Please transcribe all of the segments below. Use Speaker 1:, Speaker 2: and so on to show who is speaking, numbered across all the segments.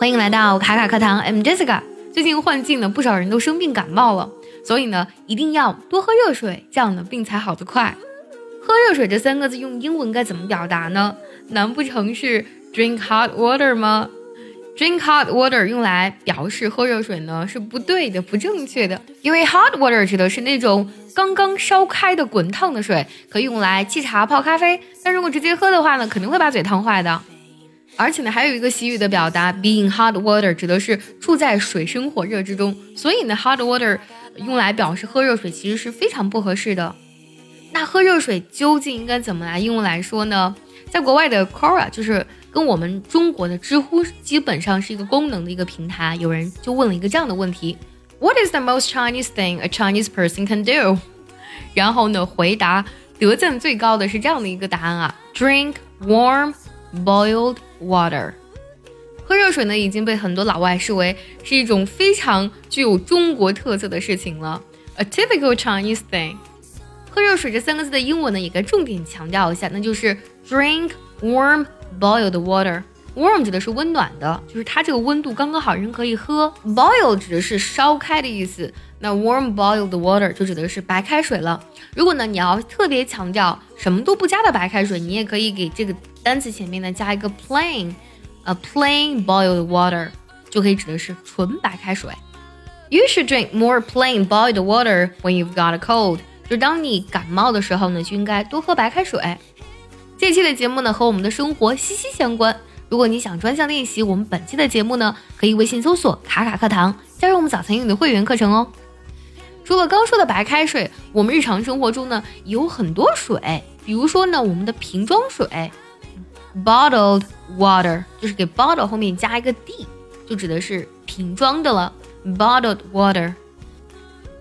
Speaker 1: 欢迎来到卡卡课堂，I'm Jessica。最近换季呢，不少人都生病感冒了，所以呢，一定要多喝热水，这样呢，病才好得快。喝热水这三个字用英文该怎么表达呢？难不成是 drink hot water 吗？drink hot water 用来表示喝热水呢是不对的，不正确的，因为 hot water 指的是那种刚刚烧开的滚烫的水，可以用来沏茶、泡咖啡，但如果直接喝的话呢，肯定会把嘴烫坏的。而且呢，还有一个习语的表达，being hot water 指的是处在水深火热之中，所以呢，hot water 用来表示喝热水其实是非常不合适的。那喝热水究竟应该怎么来用来说呢？在国外的 Quora 就是跟我们中国的知乎基本上是一个功能的一个平台，有人就问了一个这样的问题：What is the most Chinese thing a Chinese person can do？然后呢，回答得赞最高的是这样的一个答案啊：Drink warm boiled water。喝热水呢已经被很多老外视为是一种非常具有中国特色的事情了，a typical Chinese thing。喝热水这三个字的英文呢，也该重点强调一下，那就是 drink warm boiled water。Warm 指的是温暖的，就是它这个温度刚刚好，人可以喝。boil 指的是烧开的意思，那 warm boiled water 就指的是白开水了。如果呢你要特别强调什么都不加的白开水，你也可以给这个单词前面呢加一个 plain，a plain boiled water 就可以指的是纯白开水。You should drink more plain boiled water when you've got a cold. 就当你感冒的时候呢，就应该多喝白开水。这期的节目呢和我们的生活息息相关。如果你想专项练习我们本期的节目呢，可以微信搜索“卡卡课堂”，加入我们早餐英语的会员课程哦。除了刚说的白开水，我们日常生活中呢有很多水，比如说呢我们的瓶装水，bottled water，就是给 bottle 后面加一个 d，就指的是瓶装的了，bottled water。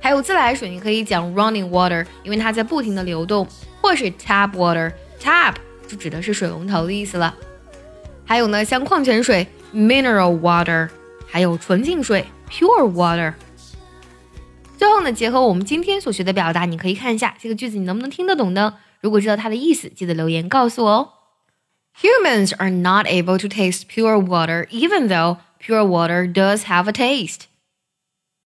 Speaker 1: 还有自来水，你可以讲 running water，因为它在不停的流动，或是 tap water，tap 就指的是水龙头的意思了。还有呢，像矿泉水 mineral water，还有纯净水 pure water。最后呢，结合我们今天所学的表达，你可以看一下这个句子，你能不能听得懂呢？如果知道它的意思，记得留言告诉我哦。Humans are not able to taste pure water, even though pure water does have a taste.